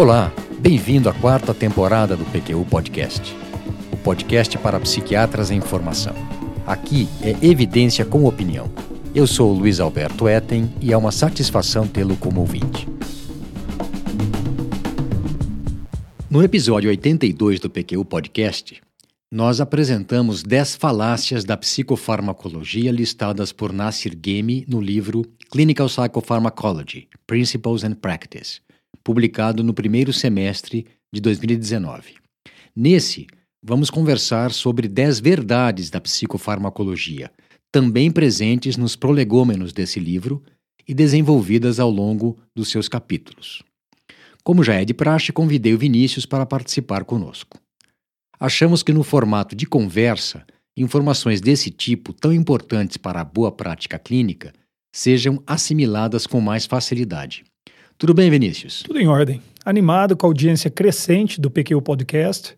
Olá, bem-vindo à quarta temporada do PQU Podcast, o podcast para psiquiatras em formação. Aqui é evidência com opinião. Eu sou o Luiz Alberto Etten e é uma satisfação tê-lo como ouvinte. No episódio 82 do PQU Podcast, nós apresentamos 10 falácias da psicofarmacologia listadas por Nasir Ghemi no livro Clinical Psychopharmacology: Principles and Practice, publicado no primeiro semestre de 2019. Nesse, vamos conversar sobre 10 verdades da psicofarmacologia, também presentes nos prolegômenos desse livro e desenvolvidas ao longo dos seus capítulos. Como já é de praxe, convidei o Vinícius para participar conosco. Achamos que no formato de conversa, informações desse tipo, tão importantes para a boa prática clínica, sejam assimiladas com mais facilidade. Tudo bem, Vinícius? Tudo em ordem. Animado com a audiência crescente do PQ Podcast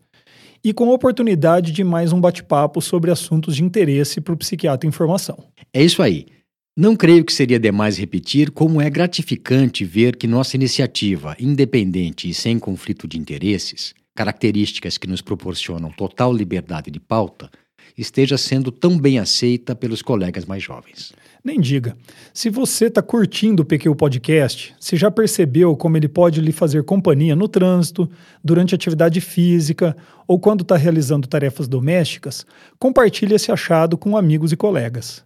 e com a oportunidade de mais um bate-papo sobre assuntos de interesse para o psiquiatra em formação. É isso aí. Não creio que seria demais repetir como é gratificante ver que nossa iniciativa, independente e sem conflito de interesses, características que nos proporcionam total liberdade de pauta, esteja sendo tão bem aceita pelos colegas mais jovens. Nem diga. Se você está curtindo o PQ Podcast, se já percebeu como ele pode lhe fazer companhia no trânsito, durante atividade física ou quando está realizando tarefas domésticas, compartilhe esse achado com amigos e colegas.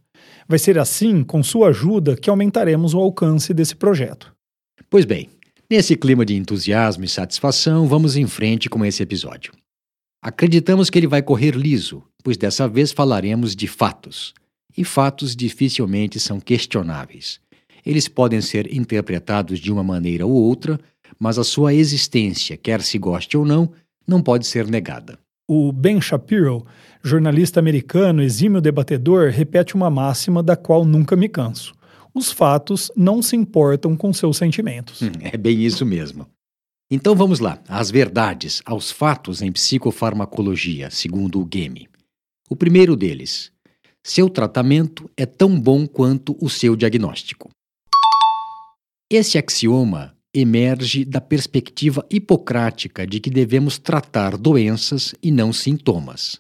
Vai ser assim, com sua ajuda, que aumentaremos o alcance desse projeto. Pois bem, nesse clima de entusiasmo e satisfação, vamos em frente com esse episódio. Acreditamos que ele vai correr liso, pois dessa vez falaremos de fatos. E fatos dificilmente são questionáveis. Eles podem ser interpretados de uma maneira ou outra, mas a sua existência, quer se goste ou não, não pode ser negada. O Ben Shapiro, jornalista americano, exímio debatedor, repete uma máxima da qual nunca me canso. Os fatos não se importam com seus sentimentos. Hum, é bem isso mesmo. Então vamos lá, às verdades, aos fatos em psicofarmacologia, segundo o Game. O primeiro deles: seu tratamento é tão bom quanto o seu diagnóstico. Esse axioma emerge da perspectiva hipocrática de que devemos tratar doenças e não sintomas.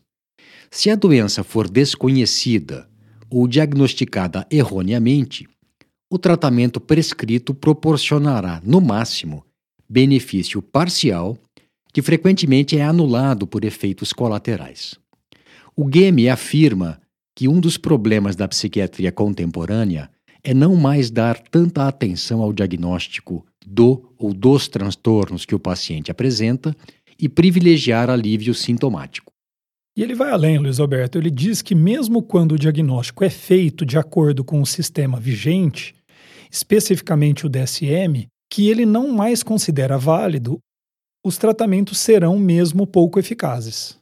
Se a doença for desconhecida ou diagnosticada erroneamente, o tratamento prescrito proporcionará, no máximo, benefício parcial, que frequentemente é anulado por efeitos colaterais. O Game afirma que um dos problemas da psiquiatria contemporânea é não mais dar tanta atenção ao diagnóstico do ou dos transtornos que o paciente apresenta e privilegiar alívio sintomático. E ele vai além, Luiz Alberto. Ele diz que, mesmo quando o diagnóstico é feito de acordo com o sistema vigente, especificamente o DSM, que ele não mais considera válido, os tratamentos serão mesmo pouco eficazes.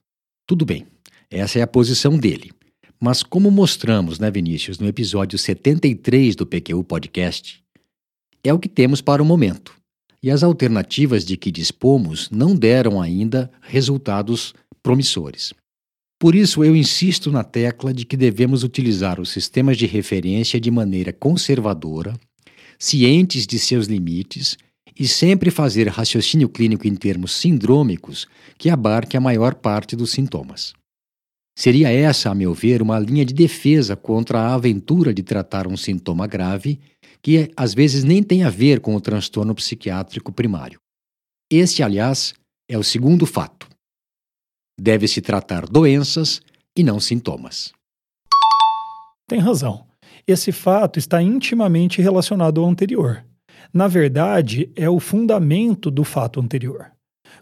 Tudo bem, essa é a posição dele. Mas, como mostramos, né, Vinícius, no episódio 73 do PQU Podcast, é o que temos para o momento. E as alternativas de que dispomos não deram ainda resultados promissores. Por isso, eu insisto na tecla de que devemos utilizar os sistemas de referência de maneira conservadora cientes de seus limites e sempre fazer raciocínio clínico em termos sindrômicos que abarque a maior parte dos sintomas. Seria essa, a meu ver, uma linha de defesa contra a aventura de tratar um sintoma grave que às vezes nem tem a ver com o transtorno psiquiátrico primário. Este, aliás, é o segundo fato. Deve-se tratar doenças e não sintomas. Tem razão. Esse fato está intimamente relacionado ao anterior. Na verdade, é o fundamento do fato anterior.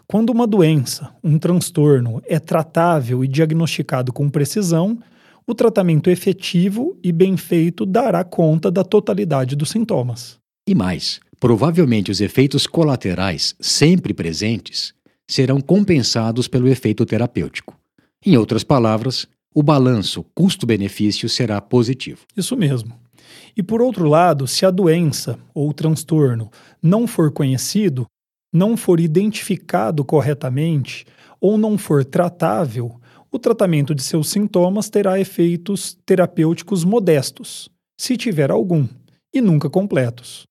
Quando uma doença, um transtorno, é tratável e diagnosticado com precisão, o tratamento efetivo e bem feito dará conta da totalidade dos sintomas. E mais, provavelmente os efeitos colaterais, sempre presentes, serão compensados pelo efeito terapêutico. Em outras palavras, o balanço custo-benefício será positivo. Isso mesmo. E por outro lado, se a doença ou transtorno não for conhecido, não for identificado corretamente ou não for tratável, o tratamento de seus sintomas terá efeitos terapêuticos modestos, se tiver algum, e nunca completos.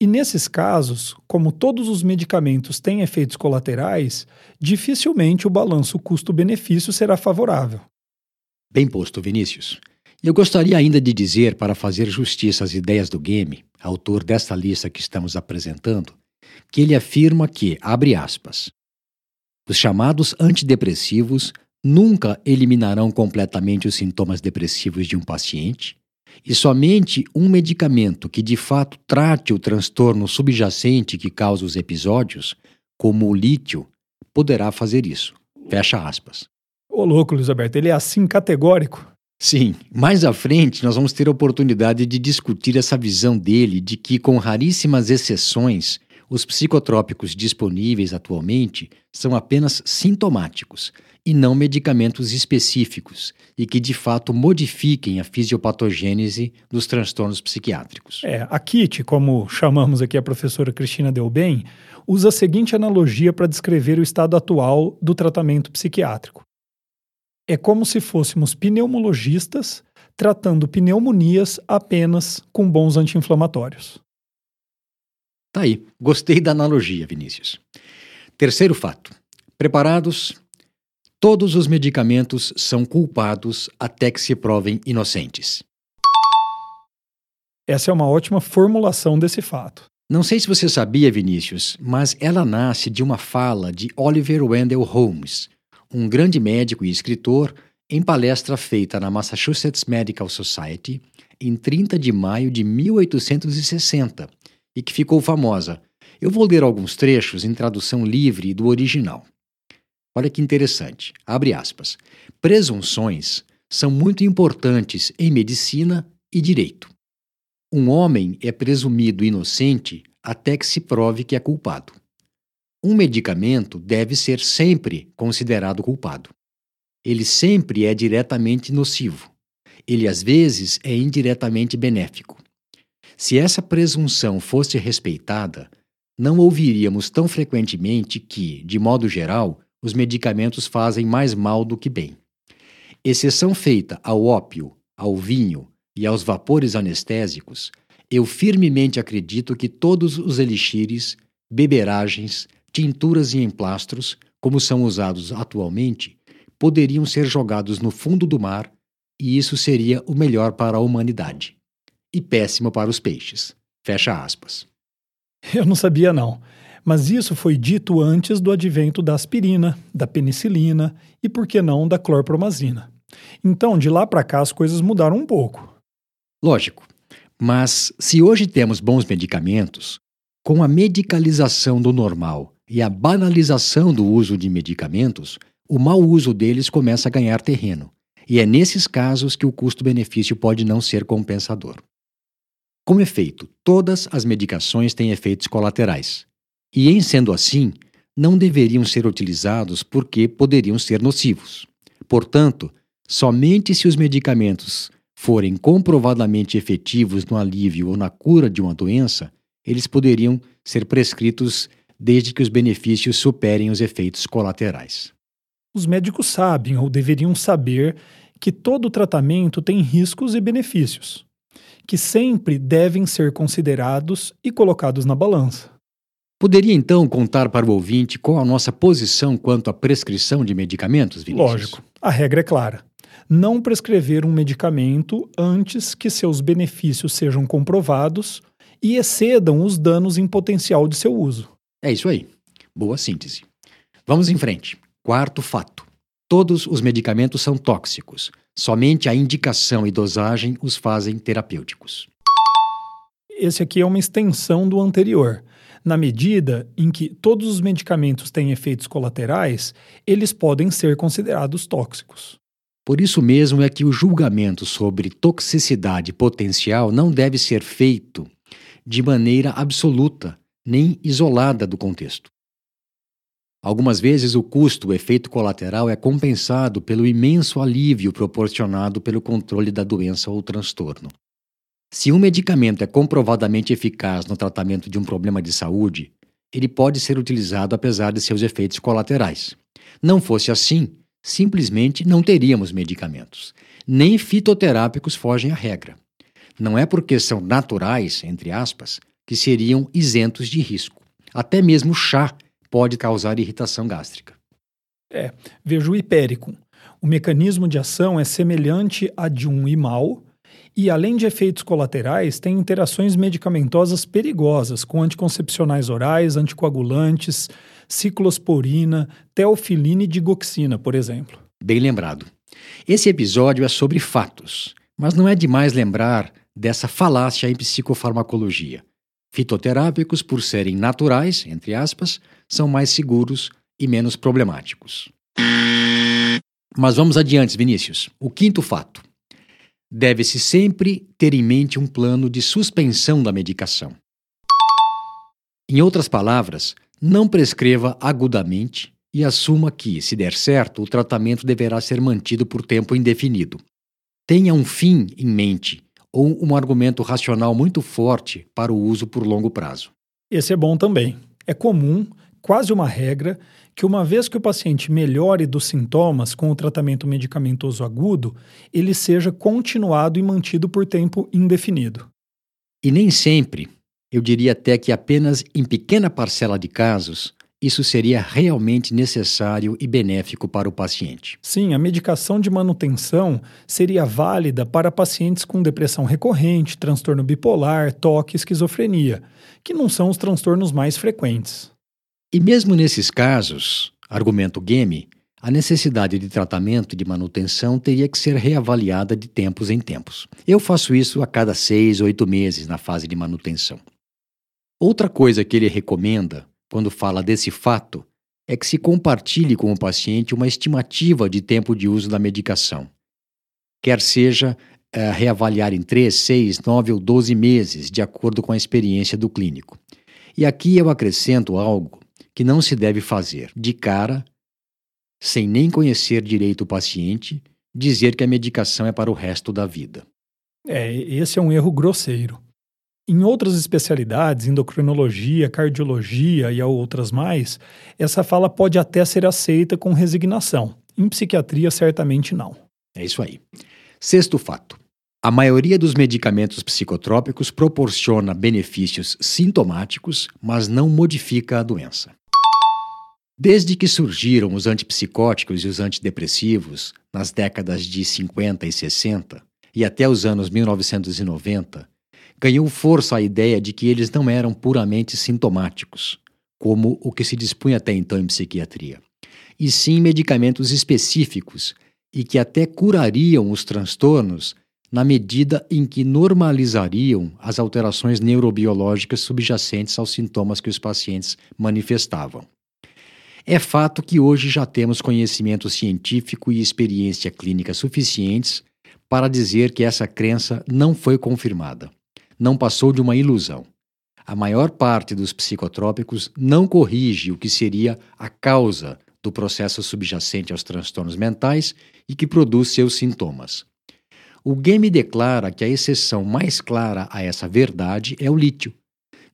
E nesses casos, como todos os medicamentos têm efeitos colaterais, dificilmente o balanço custo-benefício será favorável. Bem posto, Vinícius. Eu gostaria ainda de dizer, para fazer justiça às ideias do Game, autor desta lista que estamos apresentando, que ele afirma que, abre aspas, os chamados antidepressivos nunca eliminarão completamente os sintomas depressivos de um paciente, e somente um medicamento que de fato trate o transtorno subjacente que causa os episódios, como o lítio, poderá fazer isso. Fecha aspas. Ô louco, Luiz Alberto, ele é assim categórico? Sim, mais à frente nós vamos ter a oportunidade de discutir essa visão dele de que, com raríssimas exceções, os psicotrópicos disponíveis atualmente são apenas sintomáticos e não medicamentos específicos e que de fato modifiquem a fisiopatogênese dos transtornos psiquiátricos. É, a KIT, como chamamos aqui a professora Cristina Delbem, usa a seguinte analogia para descrever o estado atual do tratamento psiquiátrico. É como se fôssemos pneumologistas tratando pneumonias apenas com bons anti-inflamatórios. Tá aí. Gostei da analogia, Vinícius. Terceiro fato. Preparados? Todos os medicamentos são culpados até que se provem inocentes. Essa é uma ótima formulação desse fato. Não sei se você sabia, Vinícius, mas ela nasce de uma fala de Oliver Wendell Holmes, um grande médico e escritor, em palestra feita na Massachusetts Medical Society em 30 de maio de 1860 e que ficou famosa. Eu vou ler alguns trechos em tradução livre do original. Olha que interessante. Abre aspas. Presunções são muito importantes em medicina e direito. Um homem é presumido inocente até que se prove que é culpado. Um medicamento deve ser sempre considerado culpado. Ele sempre é diretamente nocivo. Ele às vezes é indiretamente benéfico. Se essa presunção fosse respeitada, não ouviríamos tão frequentemente que, de modo geral, os medicamentos fazem mais mal do que bem. Exceção feita ao ópio, ao vinho e aos vapores anestésicos, eu firmemente acredito que todos os elixires, beberagens, tinturas e emplastros, como são usados atualmente, poderiam ser jogados no fundo do mar e isso seria o melhor para a humanidade. E péssimo para os peixes. Fecha aspas. Eu não sabia, não. Mas isso foi dito antes do advento da aspirina, da penicilina e, por que não, da clorpromazina. Então, de lá para cá, as coisas mudaram um pouco. Lógico. Mas se hoje temos bons medicamentos, com a medicalização do normal e a banalização do uso de medicamentos, o mau uso deles começa a ganhar terreno, e é nesses casos que o custo-benefício pode não ser compensador. Com efeito, todas as medicações têm efeitos colaterais, e em sendo assim, não deveriam ser utilizados porque poderiam ser nocivos. Portanto, somente se os medicamentos forem comprovadamente efetivos no alívio ou na cura de uma doença, eles poderiam ser prescritos desde que os benefícios superem os efeitos colaterais. Os médicos sabem ou deveriam saber que todo tratamento tem riscos e benefícios, que sempre devem ser considerados e colocados na balança. Poderia então contar para o ouvinte qual a nossa posição quanto à prescrição de medicamentos, Vinícius? Lógico. A regra é clara. Não prescrever um medicamento antes que seus benefícios sejam comprovados e excedam os danos em potencial de seu uso. É isso aí. Boa síntese. Vamos em frente. Quarto fato: todos os medicamentos são tóxicos. Somente a indicação e dosagem os fazem terapêuticos. Esse aqui é uma extensão do anterior. Na medida em que todos os medicamentos têm efeitos colaterais, eles podem ser considerados tóxicos. Por isso mesmo é que o julgamento sobre toxicidade potencial não deve ser feito de maneira absoluta, nem isolada do contexto. Algumas vezes o custo, o efeito colateral, é compensado pelo imenso alívio proporcionado pelo controle da doença ou transtorno. Se um medicamento é comprovadamente eficaz no tratamento de um problema de saúde, ele pode ser utilizado apesar de seus efeitos colaterais. Não fosse assim, simplesmente não teríamos medicamentos. Nem fitoterápicos fogem à regra. Não é porque são naturais, entre aspas, que seriam isentos de risco. Até mesmo chá pode causar irritação gástrica. É, veja o hipéricum. O mecanismo de ação é semelhante a de um imal e, além de efeitos colaterais, tem interações medicamentosas perigosas com anticoncepcionais orais, anticoagulantes, ciclosporina, teofilina e digoxina, por exemplo. Bem lembrado. Esse episódio é sobre fatos, mas não é demais lembrar dessa falácia em psicofarmacologia. Fitoterápicos, por serem naturais, entre aspas, são mais seguros e menos problemáticos. Mas vamos adiante, Vinícius. O quinto fato. Deve-se sempre ter em mente um plano de suspensão da medicação. Em outras palavras, não prescreva agudamente e assuma que, se der certo, o tratamento deverá ser mantido por tempo indefinido. Tenha um fim em mente ou um argumento racional muito forte para o uso por longo prazo. Esse é bom também. É comum, quase uma regra, que uma vez que o paciente melhore dos sintomas com o tratamento medicamentoso agudo, ele seja continuado e mantido por tempo indefinido. E nem sempre, eu diria até que apenas em pequena parcela de casos, isso seria realmente necessário e benéfico para o paciente. Sim, a medicação de manutenção seria válida para pacientes com depressão recorrente, transtorno bipolar, toque e esquizofrenia, que não são os transtornos mais frequentes. E mesmo nesses casos, argumento Gemi, a necessidade de tratamento e de manutenção teria que ser reavaliada de tempos em tempos. Eu faço isso a cada seis, oito meses na fase de manutenção. Outra coisa que ele recomenda quando fala desse fato é que se compartilhe com o paciente uma estimativa de tempo de uso da medicação. Quer seja é, reavaliar em 3, 6, 9 ou 12 meses, de acordo com a experiência do clínico. E aqui eu acrescento algo que não se deve fazer de cara, sem nem conhecer direito o paciente, dizer que a medicação é para o resto da vida. É, esse é um erro grosseiro. Em outras especialidades, endocrinologia, cardiologia e outras mais, essa fala pode até ser aceita com resignação. Em psiquiatria, certamente não. É isso aí. Sexto fato. A maioria dos medicamentos psicotrópicos proporciona benefícios sintomáticos, mas não modifica a doença. Desde que surgiram os antipsicóticos e os antidepressivos, nas décadas de 50 e 60, e até os anos 1990, ganhou força a ideia de que eles não eram puramente sintomáticos, como o que se dispunha até então em psiquiatria, e sim medicamentos específicos e que até curariam os transtornos na medida em que normalizariam as alterações neurobiológicas subjacentes aos sintomas que os pacientes manifestavam. É fato que hoje já temos conhecimento científico e experiência clínica suficientes para dizer que essa crença não foi confirmada não passou de uma ilusão. A maior parte dos psicotrópicos não corrige o que seria a causa do processo subjacente aos transtornos mentais e que produz seus sintomas. O Game declara que a exceção mais clara a essa verdade é o lítio,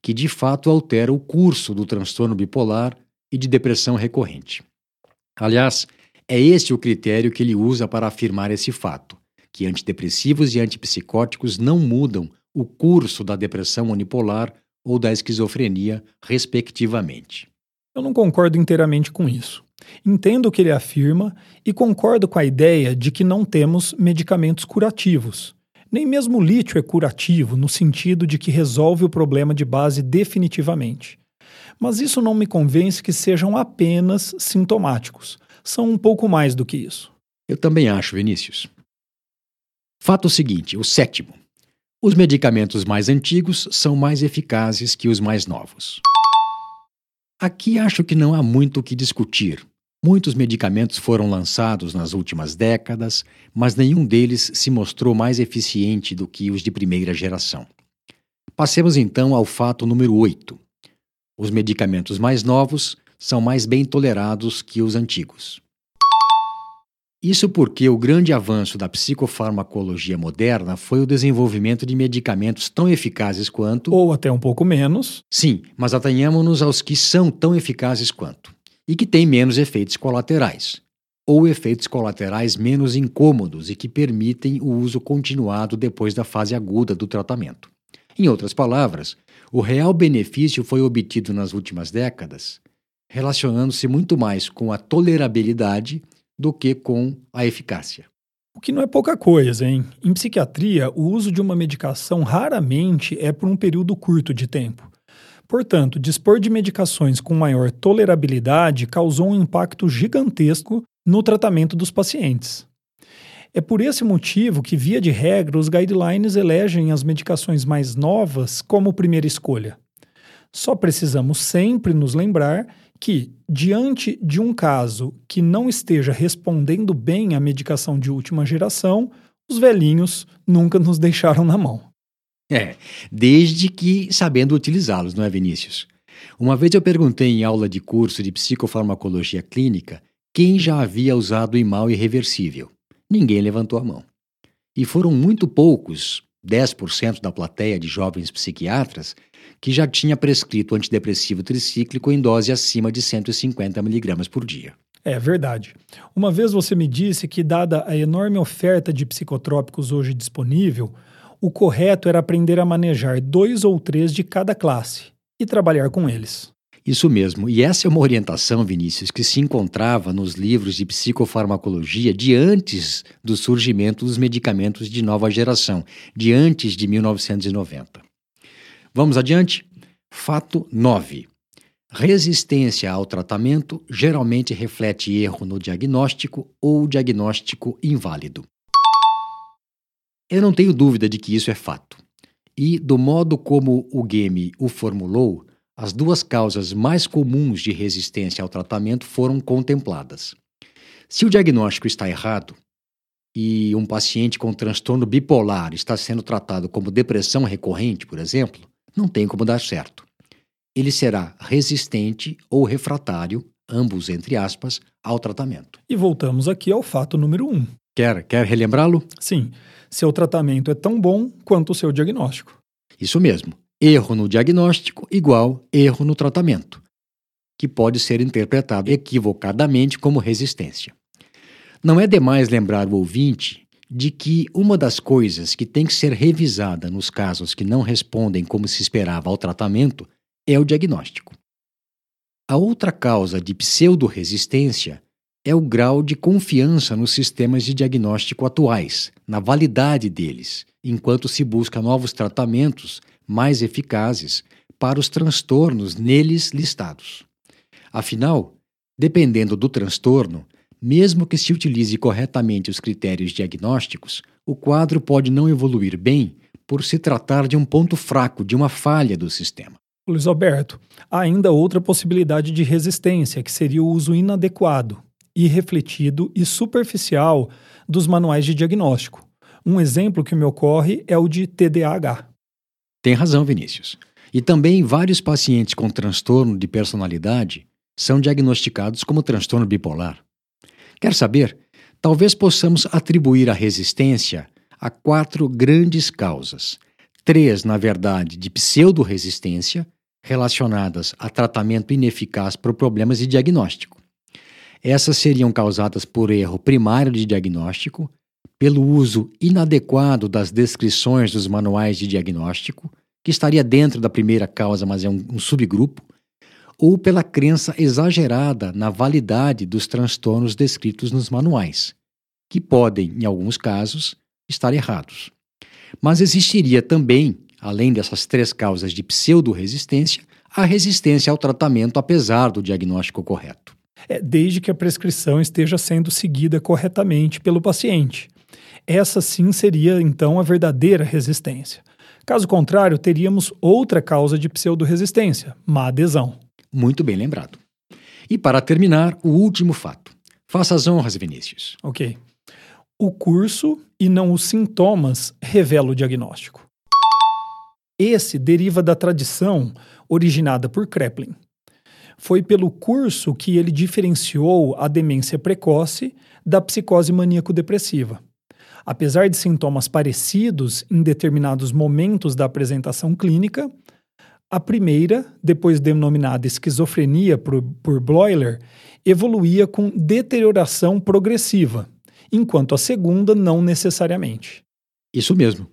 que de fato altera o curso do transtorno bipolar e de depressão recorrente. Aliás, é este o critério que ele usa para afirmar esse fato, que antidepressivos e antipsicóticos não mudam o curso da depressão unipolar ou da esquizofrenia, respectivamente. Eu não concordo inteiramente com isso. Entendo o que ele afirma e concordo com a ideia de que não temos medicamentos curativos. Nem mesmo o lítio é curativo, no sentido de que resolve o problema de base definitivamente. Mas isso não me convence que sejam apenas sintomáticos. São um pouco mais do que isso. Eu também acho, Vinícius. Fato seguinte, o sétimo. Os medicamentos mais antigos são mais eficazes que os mais novos. Aqui acho que não há muito o que discutir. Muitos medicamentos foram lançados nas últimas décadas, mas nenhum deles se mostrou mais eficiente do que os de primeira geração. Passemos então ao fato número 8. Os medicamentos mais novos são mais bem tolerados que os antigos. Isso porque o grande avanço da psicofarmacologia moderna foi o desenvolvimento de medicamentos tão eficazes quanto. Ou até um pouco menos. Sim, mas atenhamos-nos aos que são tão eficazes quanto. E que têm menos efeitos colaterais. Ou efeitos colaterais menos incômodos e que permitem o uso continuado depois da fase aguda do tratamento. Em outras palavras, O real benefício foi obtido nas últimas décadas, relacionando-se muito mais com a tolerabilidade do que com a eficácia. O que não é pouca coisa, hein? Em psiquiatria, o uso de uma medicação raramente é por um período curto de tempo. Portanto, dispor de medicações com maior tolerabilidade causou um impacto gigantesco no tratamento dos pacientes. É por esse motivo que, via de regra, os guidelines elegem as medicações mais novas como primeira escolha. Só precisamos sempre nos lembrar que, diante de um caso que não esteja respondendo bem à medicação de última geração, os velhinhos nunca nos deixaram na mão. É, desde que sabendo utilizá-los, não é, Vinícius? Uma vez eu perguntei em aula de curso de psicofarmacologia clínica quem já havia usado imal irreversível. Ninguém levantou a mão. E foram muito poucos, 10% da plateia de jovens psiquiatras, que já tinha prescrito antidepressivo tricíclico em dose acima de 150 mg por dia. É verdade. Uma vez você me disse que, dada a enorme oferta de psicotrópicos hoje disponível, o correto era aprender a manejar dois ou três de cada classe e trabalhar com eles. Isso mesmo, e essa é uma orientação, Vinícius, que se encontrava nos livros de psicofarmacologia de antes do surgimento dos medicamentos de nova geração, de antes de 1990. Vamos adiante? Fato 9. Resistência ao tratamento geralmente reflete erro no diagnóstico ou diagnóstico inválido. Eu não tenho dúvida de que isso é fato. E, do modo como o Game o formulou, as duas causas mais comuns de resistência ao tratamento foram contempladas. Se o diagnóstico está errado e um paciente com transtorno bipolar está sendo tratado como depressão recorrente, por exemplo, não tem como dar certo. Ele será resistente ou refratário, ambos entre aspas, ao tratamento. E voltamos aqui ao fato número um. Quer, quer relembrá-lo? Sim, seu tratamento é tão bom quanto o seu diagnóstico. Isso mesmo. Erro no diagnóstico igual erro no tratamento, que pode ser interpretado equivocadamente como resistência. Não é demais lembrar o ouvinte de que uma das coisas que tem que ser revisada nos casos que não respondem como se esperava ao tratamento é o diagnóstico. A outra causa de pseudo-resistência é o grau de confiança nos sistemas de diagnóstico atuais, na validade deles, enquanto se busca novos tratamentos mais eficazes para os transtornos neles listados. Afinal, dependendo do transtorno, mesmo que se utilize corretamente os critérios diagnósticos, o quadro pode não evoluir bem por se tratar de um ponto fraco, de uma falha do sistema. Luiz Alberto, há ainda outra possibilidade de resistência, que seria o uso inadequado, irrefletido e superficial dos manuais de diagnóstico. Um exemplo que me ocorre é o de TDAH. Tem razão, Vinícius. E também vários pacientes com transtorno de personalidade são diagnosticados como transtorno bipolar. Quer saber? Talvez possamos atribuir a resistência a quatro grandes causas. Três, na verdade, de pseudo-resistência, relacionadas a tratamento ineficaz por problemas de diagnóstico. Essas seriam causadas por erro primário de diagnóstico, pelo uso inadequado das descrições dos manuais de diagnóstico, que estaria dentro da primeira causa, mas é um, um subgrupo, ou pela crença exagerada na validade dos transtornos descritos nos manuais, que podem, em alguns casos, estar errados. Mas existiria também, além dessas três causas de pseudo-resistência, a resistência ao tratamento apesar do diagnóstico correto. É, desde que a prescrição esteja sendo seguida corretamente pelo paciente. Essa sim seria, então, a verdadeira resistência. Caso contrário, teríamos outra causa de pseudo-resistência, má adesão. Muito bem lembrado. E para terminar, o último fato. Faça as honras, Vinícius. Ok. O curso e não os sintomas revela o diagnóstico. Esse deriva da tradição originada por Kreplin. Foi pelo curso que ele diferenciou a demência precoce da psicose maníaco-depressiva. Apesar de sintomas parecidos em determinados momentos da apresentação clínica, a primeira, depois denominada esquizofrenia por, por Bloiler, evoluía com deterioração progressiva, enquanto a segunda não necessariamente. Isso mesmo.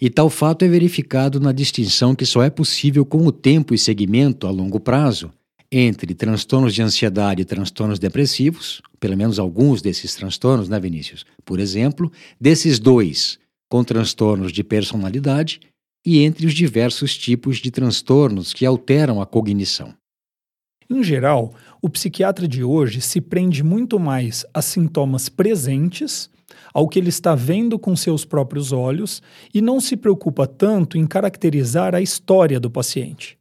E tal fato é verificado na distinção que só é possível com o tempo e segmento a longo prazo entre transtornos de ansiedade e transtornos depressivos, pelo menos alguns desses transtornos, né, Vinícius? Por exemplo, desses dois com transtornos de personalidade e entre os diversos tipos de transtornos que alteram a cognição. Em geral, o psiquiatra de hoje se prende muito mais a sintomas presentes, ao que ele está vendo com seus próprios olhos, e não se preocupa tanto em caracterizar a história do paciente.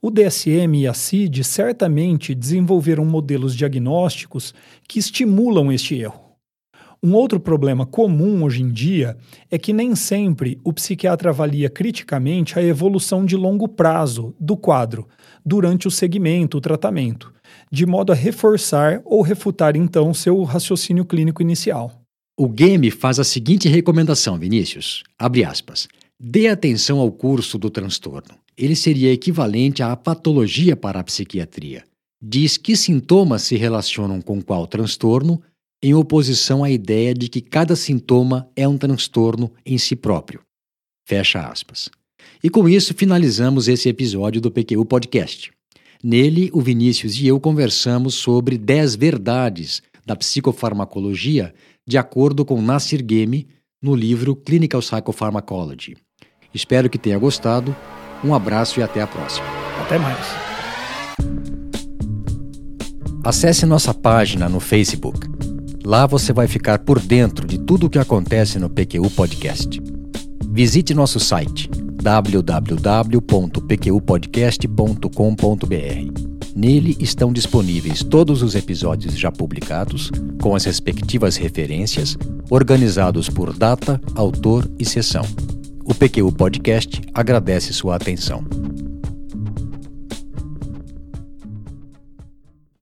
O DSM e a CID certamente desenvolveram modelos diagnósticos que estimulam este erro. Um outro problema comum hoje em dia é que nem sempre o psiquiatra avalia criticamente a evolução de longo prazo do quadro durante o segmento, o tratamento, de modo a reforçar ou refutar então seu raciocínio clínico inicial. O GAME faz a seguinte recomendação, Vinícius: abre aspas. Dê atenção ao curso do transtorno ele seria equivalente à patologia para a psiquiatria. Diz que sintomas se relacionam com qual transtorno, em oposição à ideia de que cada sintoma é um transtorno em si próprio. Fecha aspas. E com isso finalizamos esse episódio do PQU Podcast. Nele, o Vinícius e eu conversamos sobre 10 verdades da psicofarmacologia, de acordo com Nasir Gemi, no livro Clinical Psychopharmacology. Espero que tenha gostado um abraço e até a próxima. Até mais. Acesse nossa página no Facebook. Lá você vai ficar por dentro de tudo o que acontece no PQU Podcast. Visite nosso site www.pqpodcast.com.br. Nele estão disponíveis todos os episódios já publicados, com as respectivas referências, organizados por data, autor e sessão. O PQU Podcast agradece sua atenção.